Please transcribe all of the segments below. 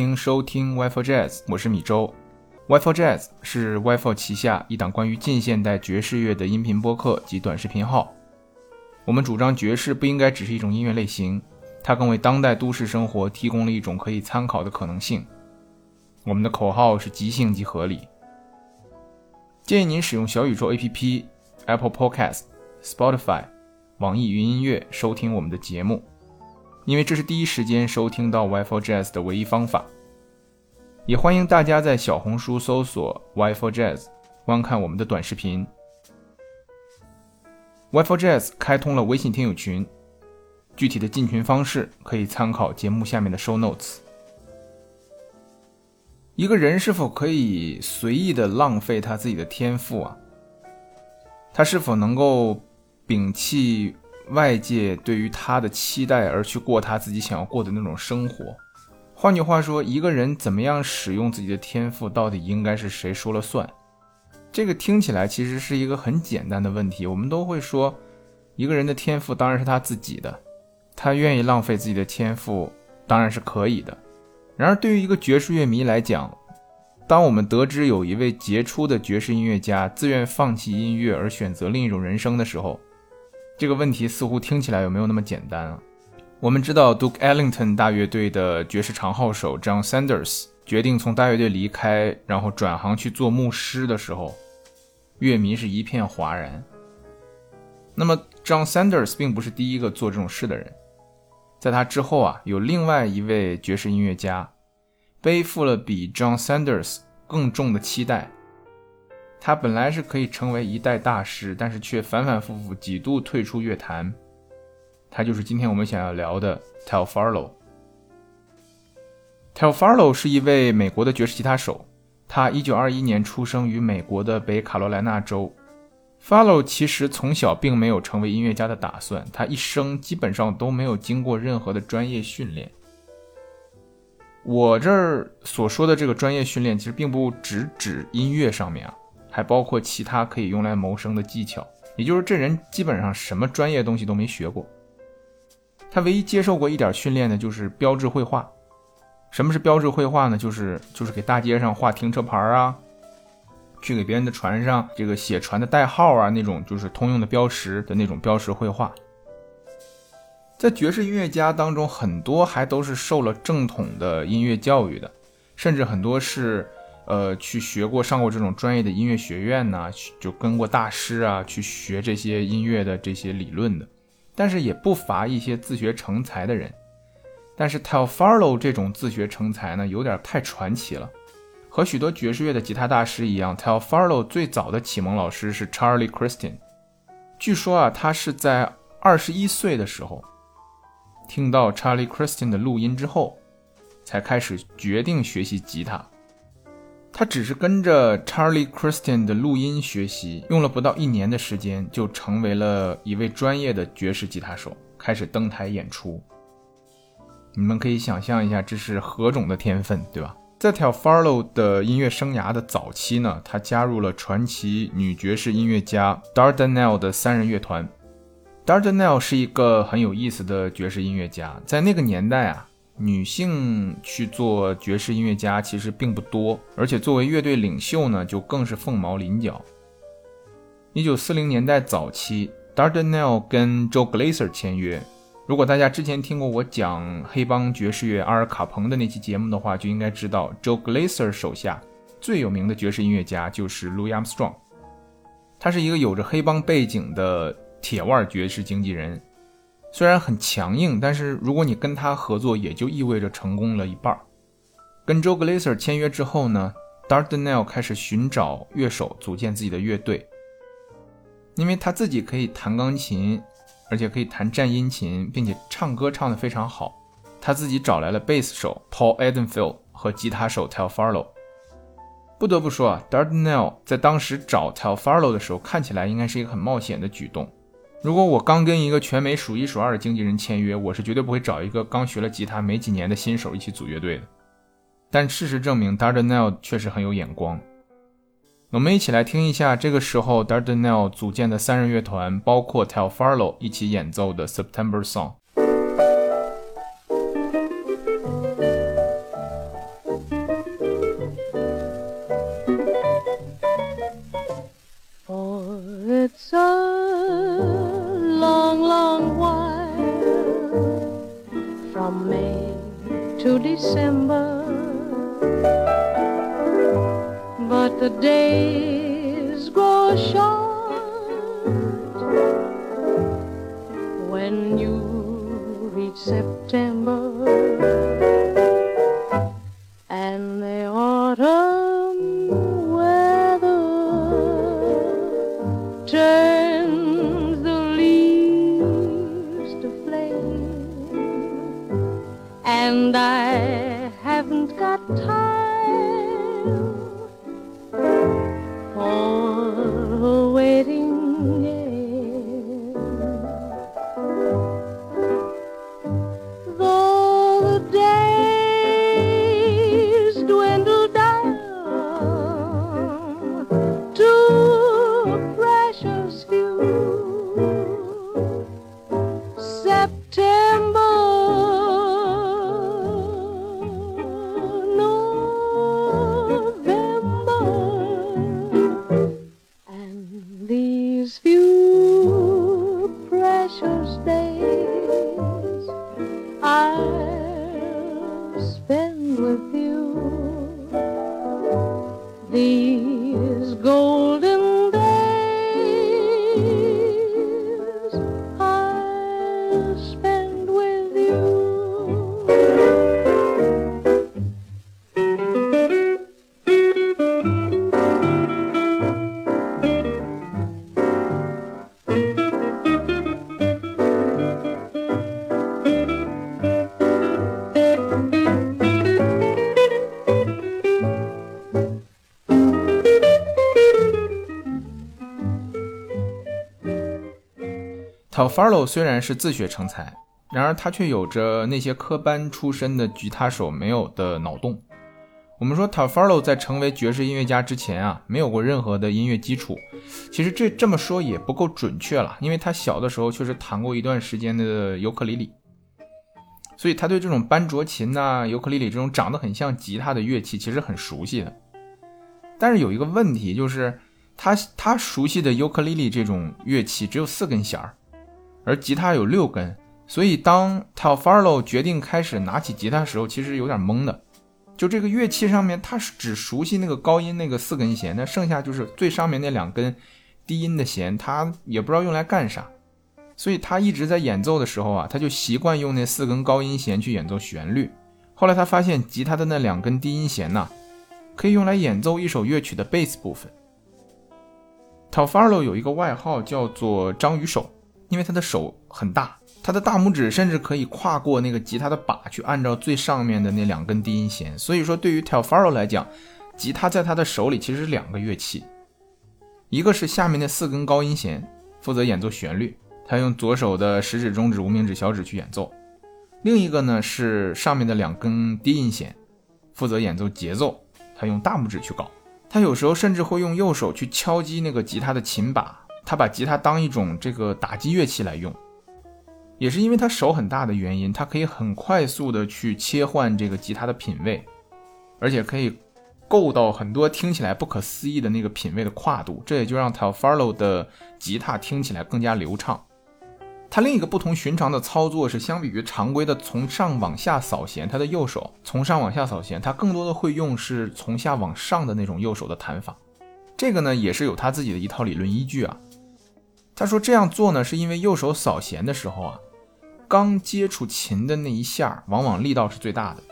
欢迎收听 Wi-Fi Jazz，我是米周。Wi-Fi Jazz 是 Wi-Fi 旗下一档关于近现代爵士乐的音频播客及短视频号。我们主张爵士不应该只是一种音乐类型，它更为当代都市生活提供了一种可以参考的可能性。我们的口号是即兴即合理。建议您使用小宇宙 APP、Apple Podcast、Spotify、网易云音乐收听我们的节目。因为这是第一时间收听到 Wi-Fi Jazz 的唯一方法，也欢迎大家在小红书搜索 Wi-Fi Jazz 观看我们的短视频。Wi-Fi Jazz 开通了微信听友群，具体的进群方式可以参考节目下面的 Show Notes。一个人是否可以随意的浪费他自己的天赋啊？他是否能够摒弃？外界对于他的期待而去过他自己想要过的那种生活。换句话说，一个人怎么样使用自己的天赋，到底应该是谁说了算？这个听起来其实是一个很简单的问题。我们都会说，一个人的天赋当然是他自己的，他愿意浪费自己的天赋，当然是可以的。然而，对于一个爵士乐迷来讲，当我们得知有一位杰出的爵士音乐家自愿放弃音乐而选择另一种人生的时候，这个问题似乎听起来有没有那么简单啊？我们知道 Duke Ellington 大乐队的爵士长号手 John Sanders 决定从大乐队离开，然后转行去做牧师的时候，乐迷是一片哗然。那么 John Sanders 并不是第一个做这种事的人，在他之后啊，有另外一位爵士音乐家，背负了比 John Sanders 更重的期待。他本来是可以成为一代大师，但是却反反复复几度退出乐坛。他就是今天我们想要聊的 Tel Farlow。Tel Farlow 是一位美国的爵士吉他手，他1921年出生于美国的北卡罗来纳州。Farlow 其实从小并没有成为音乐家的打算，他一生基本上都没有经过任何的专业训练。我这儿所说的这个专业训练，其实并不只指音乐上面啊。还包括其他可以用来谋生的技巧，也就是这人基本上什么专业东西都没学过。他唯一接受过一点训练的，就是标志绘画。什么是标志绘画呢？就是就是给大街上画停车牌啊，去给别人的船上这个写船的代号啊，那种就是通用的标识的那种标识绘画。在爵士音乐家当中，很多还都是受了正统的音乐教育的，甚至很多是。呃，去学过、上过这种专业的音乐学院呢，就跟过大师啊，去学这些音乐的这些理论的。但是也不乏一些自学成才的人。但是 Telfarlo 这种自学成才呢，有点太传奇了。和许多爵士乐的吉他大师一样，Telfarlo 最早的启蒙老师是 Charlie Christian。据说啊，他是在二十一岁的时候，听到 Charlie Christian 的录音之后，才开始决定学习吉他。他只是跟着 Charlie Christian 的录音学习，用了不到一年的时间，就成为了一位专业的爵士吉他手，开始登台演出。你们可以想象一下，这是何种的天分，对吧？在 Tel Farlow 的音乐生涯的早期呢，他加入了传奇女爵士音乐家 Dardanelle 的三人乐团。Dardanelle 是一个很有意思的爵士音乐家，在那个年代啊。女性去做爵士音乐家其实并不多，而且作为乐队领袖呢，就更是凤毛麟角。一九四零年代早期，Dardanelle 跟 Joe Glaser 签约。如果大家之前听过我讲黑帮爵士乐阿尔卡彭的那期节目的话，就应该知道 Joe Glaser 手下最有名的爵士音乐家就是 Louis Armstrong。他是一个有着黑帮背景的铁腕爵士经纪人。虽然很强硬，但是如果你跟他合作，也就意味着成功了一半。跟 Joe Glaser 签约之后呢，Dardanelle 开始寻找乐手组建自己的乐队，因为他自己可以弹钢琴，而且可以弹战音琴，并且唱歌唱得非常好。他自己找来了贝斯手 Paul Edenfield 和吉他手 Tel Farlow。不得不说啊，Dardanelle 在当时找 Tel Farlow 的时候，看起来应该是一个很冒险的举动。如果我刚跟一个全美数一数二的经纪人签约，我是绝对不会找一个刚学了吉他没几年的新手一起组乐队的。但事实证明，Dardanelle 确实很有眼光。我们一起来听一下这个时候 Dardanelle 组建的三人乐团，包括 Tel Farlow 一起演奏的《September Song》。from May to December. But the days grow short. precious day. Farlow 虽然是自学成才，然而他却有着那些科班出身的吉他手没有的脑洞。我们说，Tafaro 在成为爵士音乐家之前啊，没有过任何的音乐基础。其实这这么说也不够准确了，因为他小的时候确实弹过一段时间的尤克里里，所以他对这种班卓琴呐、尤克里里这种长得很像吉他的乐器其实很熟悉的。但是有一个问题就是，他他熟悉的尤克里里这种乐器只有四根弦儿，而吉他有六根，所以当 t a l f a r l o 决定开始拿起吉他的时候，其实有点懵的。就这个乐器上面，他是只熟悉那个高音那个四根弦，那剩下就是最上面那两根低音的弦，他也不知道用来干啥。所以他一直在演奏的时候啊，他就习惯用那四根高音弦去演奏旋律。后来他发现吉他的那两根低音弦呐、可以用来演奏一首乐曲的贝斯部分。t a l f a r l o 有一个外号叫做“章鱼手”，因为他的手很大，他的大拇指甚至可以跨过那个吉他的把去按照最上面的那两根低音弦。所以说，对于 Tal Farlow 来讲，吉他在他的手里其实是两个乐器，一个是下面那四根高音弦，负责演奏旋律，他用左手的食指、中指、无名指、小指去演奏；另一个呢是上面的两根低音弦，负责演奏节奏，他用大拇指去搞。他有时候甚至会用右手去敲击那个吉他的琴把，他把吉他当一种这个打击乐器来用。也是因为他手很大的原因，他可以很快速的去切换这个吉他的品味，而且可以够到很多听起来不可思议的那个品味的跨度，这也就让 t a l f a r l o 的吉他听起来更加流畅。他另一个不同寻常的操作是，相比于常规的从上往下扫弦，他的右手从上往下扫弦，他更多的会用是从下往上的那种右手的弹法。这个呢，也是有他自己的一套理论依据啊。他说这样做呢，是因为右手扫弦的时候啊，刚接触琴的那一下，往往力道是最大的。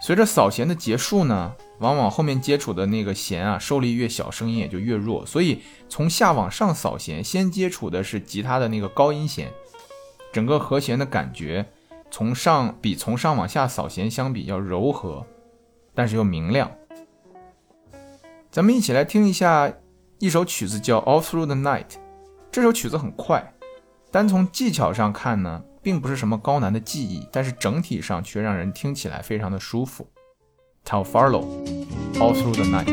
随着扫弦的结束呢，往往后面接触的那个弦啊，受力越小，声音也就越弱。所以从下往上扫弦，先接触的是吉他的那个高音弦，整个和弦的感觉从上比从上往下扫弦相比要柔和，但是又明亮。咱们一起来听一下一首曲子，叫《All Through the Night》。这首曲子很快，单从技巧上看呢，并不是什么高难的技艺，但是整体上却让人听起来非常的舒服。t a l f a r l o《All Through the Night》。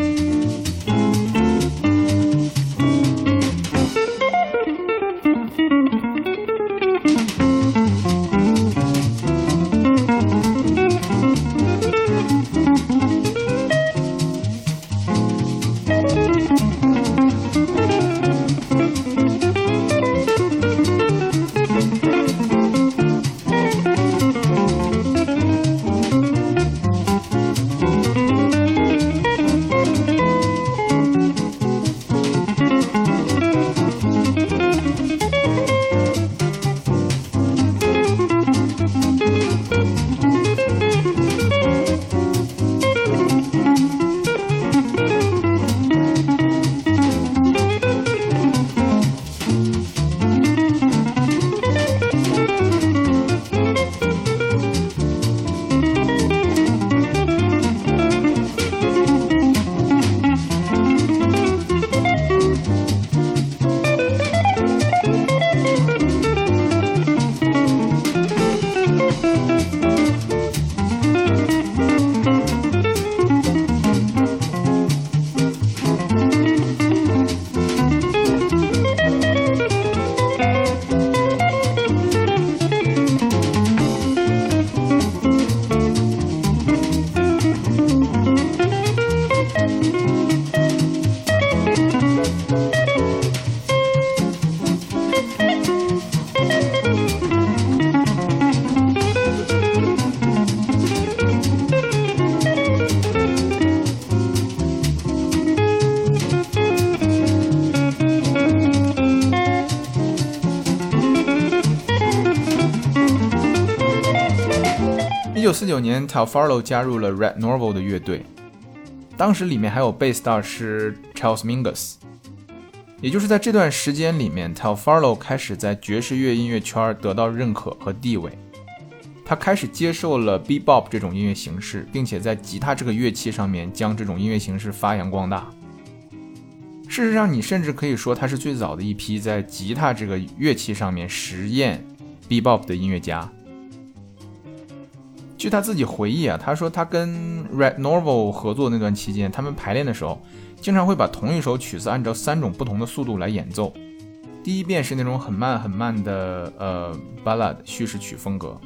九年 t a l f a r l o 加入了 Red Norvo 的乐队，当时里面还有贝斯大师 Charles Mingus。也就是在这段时间里面 t a l f a r l o 开始在爵士乐音乐圈得到认可和地位。他开始接受了 Bebop 这种音乐形式，并且在吉他这个乐器上面将这种音乐形式发扬光大。事实上，你甚至可以说他是最早的一批在吉他这个乐器上面实验 Bebop 的音乐家。据他自己回忆啊，他说他跟 Red Norvo 合作那段期间，他们排练的时候，经常会把同一首曲子按照三种不同的速度来演奏。第一遍是那种很慢很慢的呃 ballad 叙事曲风格，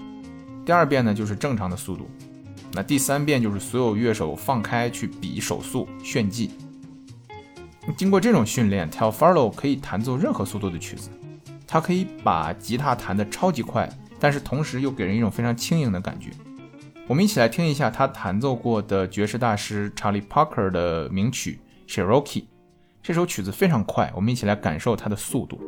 第二遍呢就是正常的速度，那第三遍就是所有乐手放开去比手速炫技。经过这种训练，Telfarlo 可以弹奏任何速度的曲子，他可以把吉他弹得超级快，但是同时又给人一种非常轻盈的感觉。我们一起来听一下他弹奏过的爵士大师查理·帕克的名曲《Cherokee》。这首曲子非常快，我们一起来感受它的速度。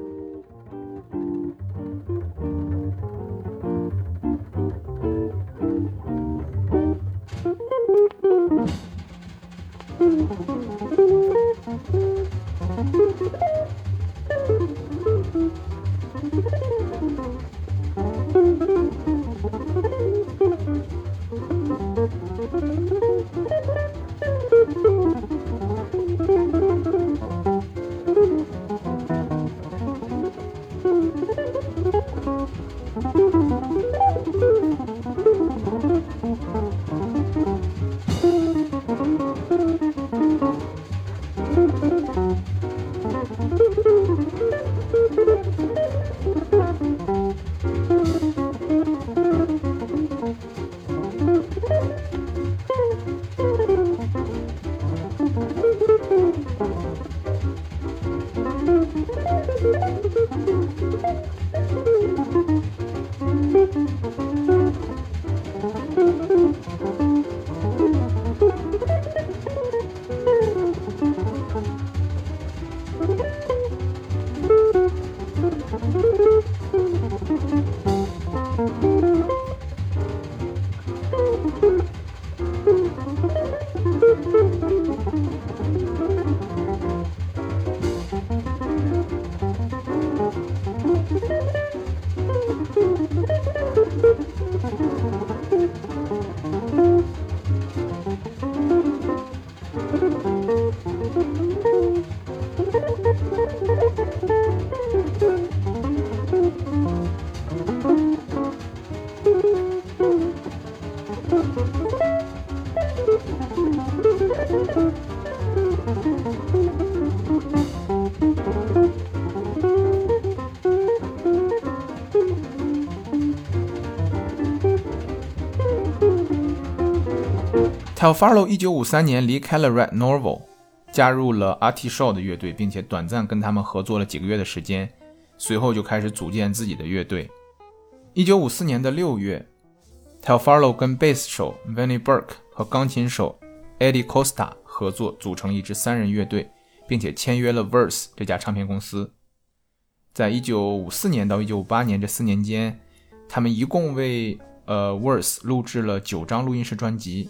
Telfarlo 一九五三年离开了 Red Norvo，加入了 Art Shaw 的乐队，并且短暂跟他们合作了几个月的时间，随后就开始组建自己的乐队。一九五四年的六月 t e l Farlow 跟贝斯手 Vinnie Burke 和钢琴手 Eddie Costa 合作，组成一支三人乐队，并且签约了 Verse 这家唱片公司。在一九五四年到一九五八年这四年间，他们一共为呃 Verse 录制了九张录音室专辑。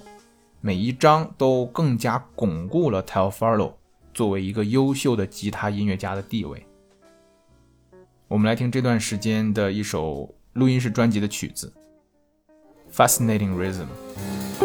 每一张都更加巩固了 Telfarlo 作为一个优秀的吉他音乐家的地位。我们来听这段时间的一首录音室专辑的曲子《Fascinating Rhythm》。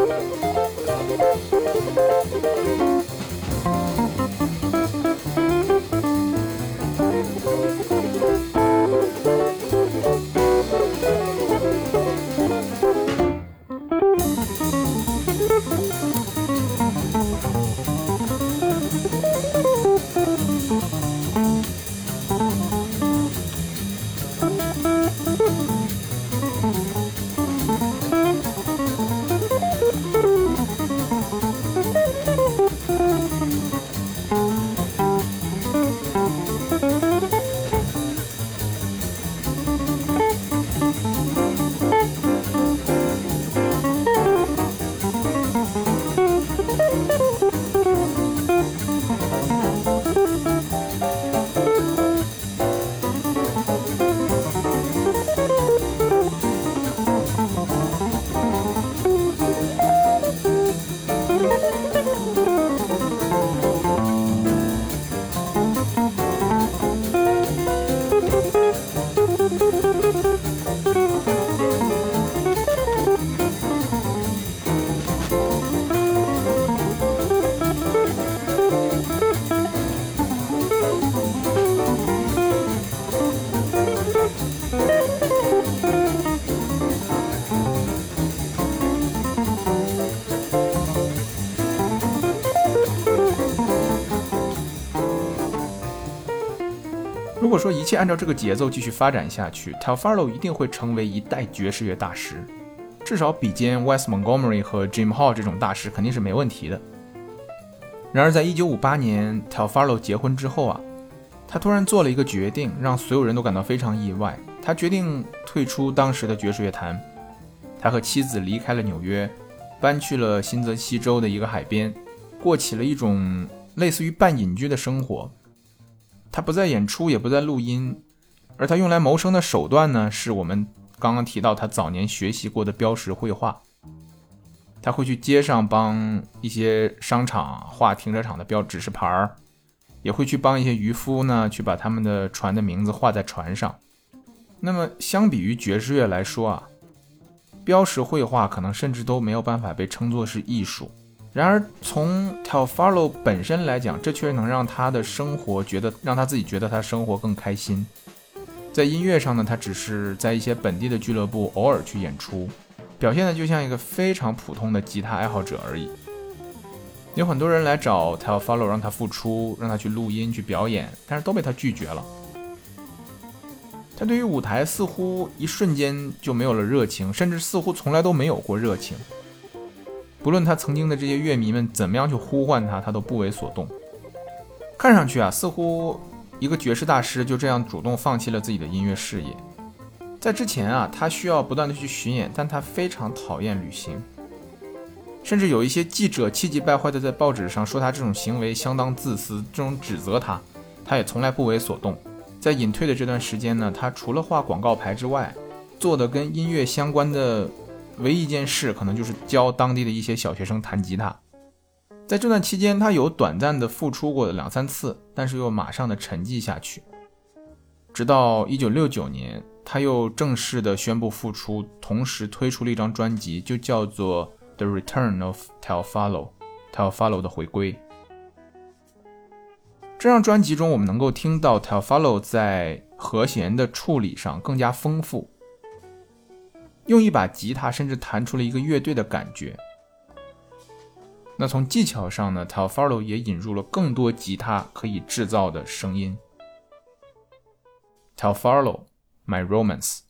如果说一切按照这个节奏继续发展下去，Telfarlo 一定会成为一代爵士乐大师，至少比肩 Wes Montgomery 和 Jim Hall 这种大师肯定是没问题的。然而，在一九五八年 Telfarlo 结婚之后啊，他突然做了一个决定，让所有人都感到非常意外。他决定退出当时的爵士乐坛，他和妻子离开了纽约，搬去了新泽西州的一个海边，过起了一种类似于半隐居的生活。他不再演出，也不再录音，而他用来谋生的手段呢，是我们刚刚提到他早年学习过的标识绘画。他会去街上帮一些商场画停车场的标指示牌儿，也会去帮一些渔夫呢去把他们的船的名字画在船上。那么，相比于爵士乐来说啊，标识绘画可能甚至都没有办法被称作是艺术。然而，从 t e l Farlow 本身来讲，这却能让他的生活觉得让他自己觉得他生活更开心。在音乐上呢，他只是在一些本地的俱乐部偶尔去演出。表现的就像一个非常普通的吉他爱好者而已。有很多人来找 t e l Follow 让他复出，让他去录音、去表演，但是都被他拒绝了。他对于舞台似乎一瞬间就没有了热情，甚至似乎从来都没有过热情。不论他曾经的这些乐迷们怎么样去呼唤他，他都不为所动。看上去啊，似乎一个爵士大师就这样主动放弃了自己的音乐事业。在之前啊，他需要不断的去巡演，但他非常讨厌旅行，甚至有一些记者气急败坏的在报纸上说他这种行为相当自私，这种指责他，他也从来不为所动。在隐退的这段时间呢，他除了画广告牌之外，做的跟音乐相关的唯一一件事，可能就是教当地的一些小学生弹吉他。在这段期间，他有短暂的复出过两三次，但是又马上的沉寂下去，直到一九六九年。他又正式的宣布复出，同时推出了一张专辑，就叫做《The Return of t e l Follow》，t e l Follow 的回归。这张专辑中，我们能够听到 t e l Follow 在和弦的处理上更加丰富，用一把吉他甚至弹出了一个乐队的感觉。那从技巧上呢，Telfarlo 也引入了更多吉他可以制造的声音。Telfarlo，my romance.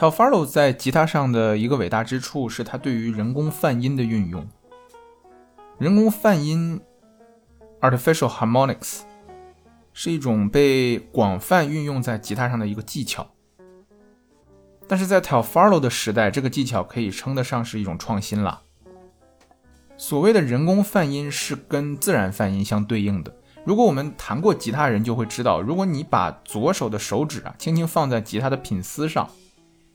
Telfarlo 在吉他上的一个伟大之处是他对于人工泛音的运用。人工泛音 （artificial harmonics） 是一种被广泛运用在吉他上的一个技巧。但是在 Telfarlo 的时代，这个技巧可以称得上是一种创新了。所谓的人工泛音是跟自然泛音相对应的。如果我们弹过吉他人就会知道，如果你把左手的手指啊轻轻放在吉他的品丝上，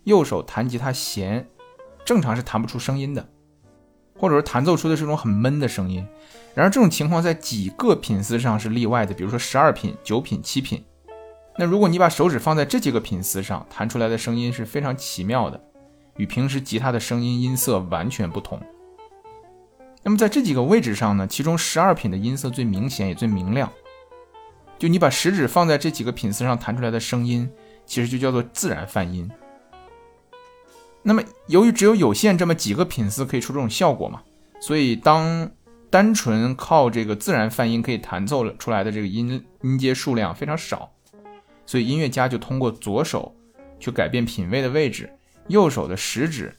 右手弹吉他弦，正常是弹不出声音的，或者说弹奏出的是一种很闷的声音。然而这种情况在几个品丝上是例外的，比如说十二品、九品、七品。那如果你把手指放在这几个品丝上，弹出来的声音是非常奇妙的，与平时吉他的声音音色完全不同。那么在这几个位置上呢，其中十二品的音色最明显也最明亮。就你把食指放在这几个品丝上弹出来的声音，其实就叫做自然泛音。那么，由于只有有限这么几个品丝可以出这种效果嘛，所以当单纯靠这个自然泛音可以弹奏出来的这个音音阶数量非常少，所以音乐家就通过左手去改变品位的位置，右手的食指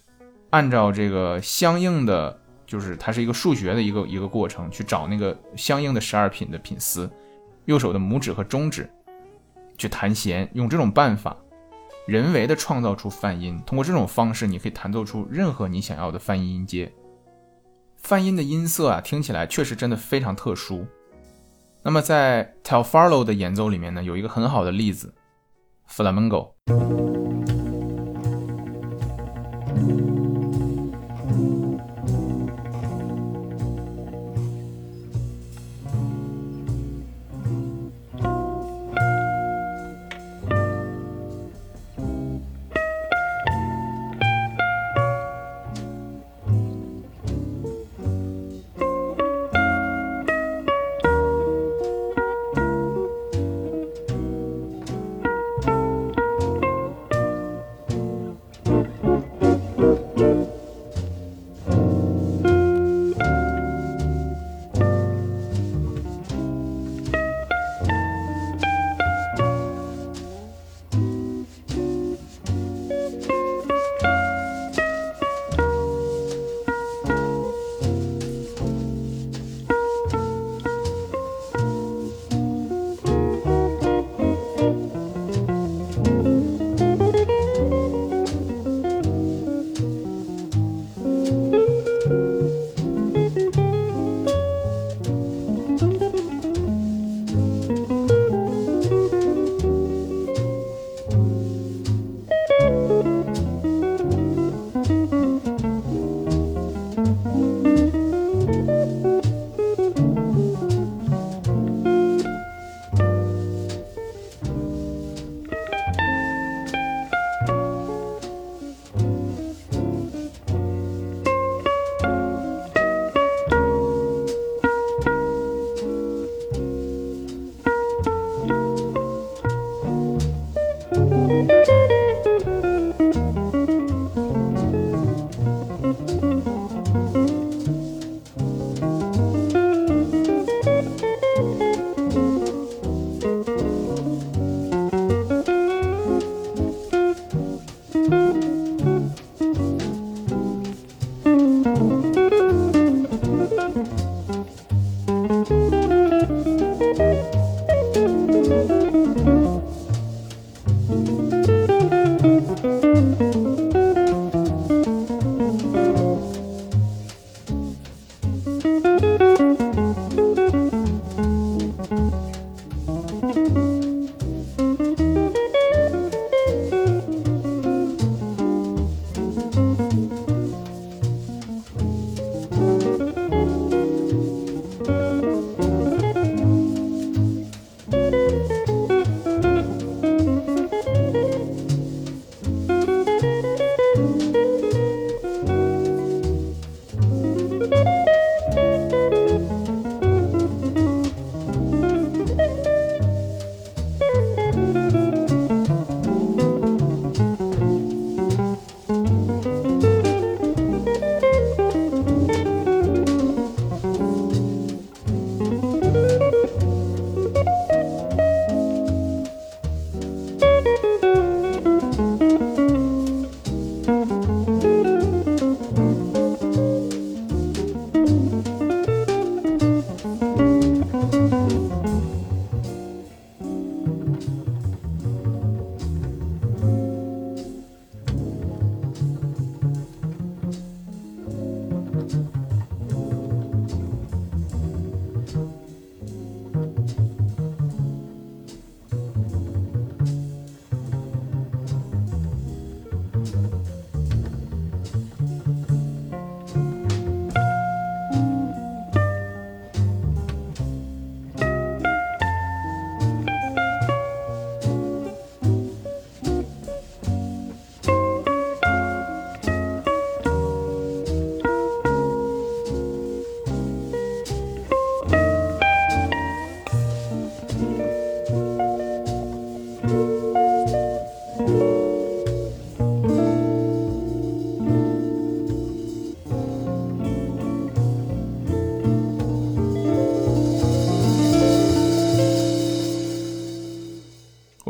按照这个相应的，就是它是一个数学的一个一个过程，去找那个相应的十二品的品丝，右手的拇指和中指去弹弦，用这种办法。人为的创造出泛音，通过这种方式，你可以弹奏出任何你想要的泛音音阶。泛音的音色啊，听起来确实真的非常特殊。那么在 Telfaro 的演奏里面呢，有一个很好的例子，Flamenco。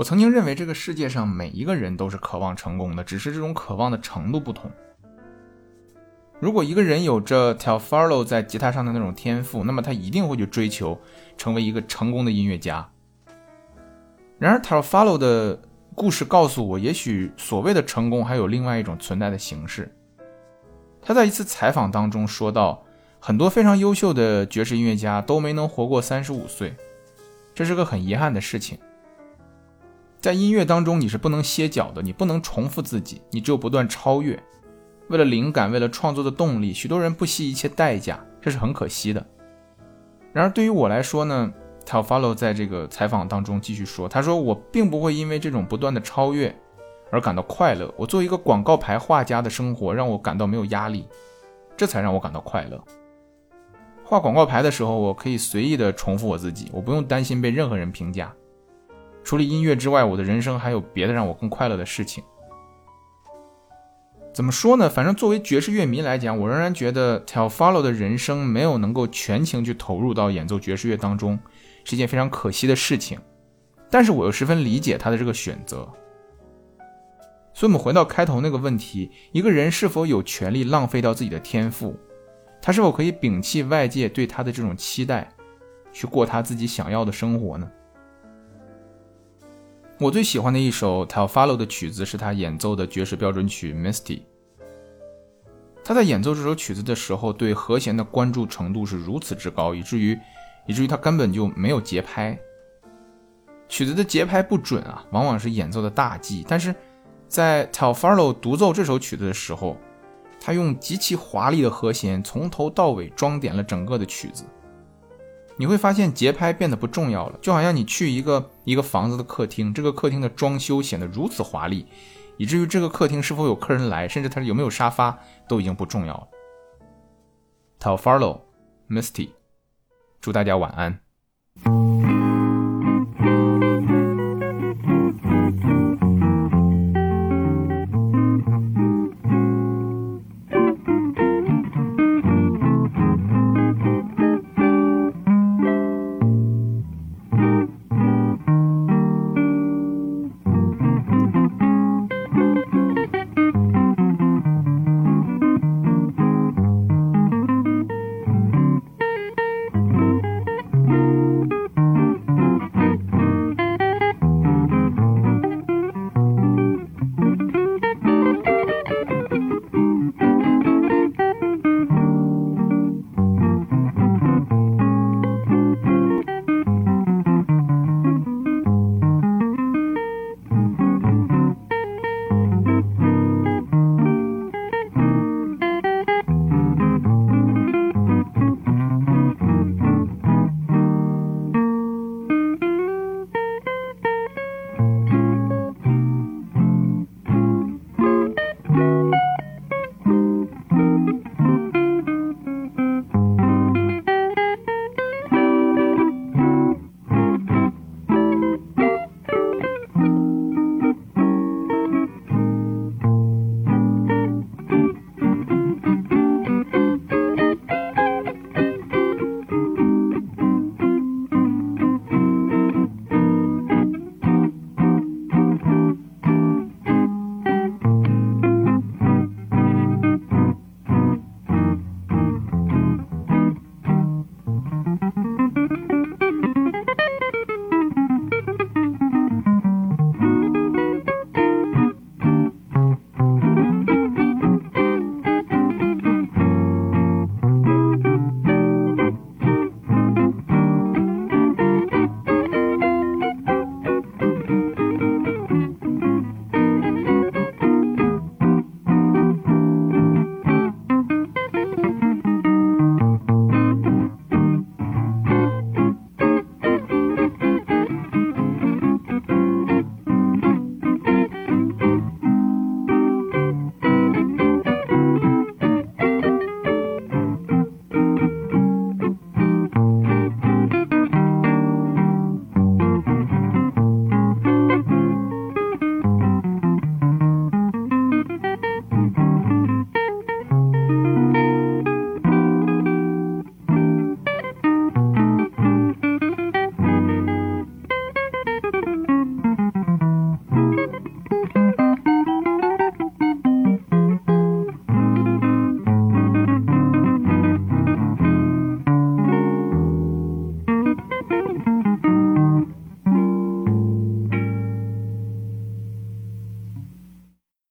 曾经认为这个世界上每一个人都是渴望成功的，只是这种渴望的程度不同。如果一个人有着 t e l f a r l o 在吉他上的那种天赋，那么他一定会去追求成为一个成功的音乐家。然而，Tel Farlow 的故事告诉我，也许所谓的成功还有另外一种存在的形式。他在一次采访当中说到，很多非常优秀的爵士音乐家都没能活过三十五岁，这是个很遗憾的事情。在音乐当中，你是不能歇脚的，你不能重复自己，你只有不断超越。为了灵感，为了创作的动力，许多人不惜一切代价，这是很可惜的。然而对于我来说呢 t a l f a l o 在这个采访当中继续说，他说我并不会因为这种不断的超越而感到快乐。我作为一个广告牌画家的生活让我感到没有压力，这才让我感到快乐。画广告牌的时候，我可以随意的重复我自己，我不用担心被任何人评价。除了音乐之外，我的人生还有别的让我更快乐的事情。怎么说呢？反正作为爵士乐迷来讲，我仍然觉得 Tel Follow 的人生没有能够全情去投入到演奏爵士乐当中，是一件非常可惜的事情。但是我又十分理解他的这个选择。所以，我们回到开头那个问题：一个人是否有权利浪费掉自己的天赋？他是否可以摒弃外界对他的这种期待，去过他自己想要的生活呢？我最喜欢的一首 Tel Follow 的曲子是他演奏的爵士标准曲《Misty》。他在演奏这首曲子的时候，对和弦的关注程度是如此之高，以至于以至于他根本就没有节拍。曲子的节拍不准啊，往往是演奏的大忌。但是在 Tel Follow 独奏这首曲子的时候，他用极其华丽的和弦从头到尾装点了整个的曲子。你会发现节拍变得不重要了，就好像你去一个一个房子的客厅，这个客厅的装修显得如此华丽，以至于这个客厅是否有客人来，甚至它有没有沙发都已经不重要了。t a l f a r l o Misty，祝大家晚安。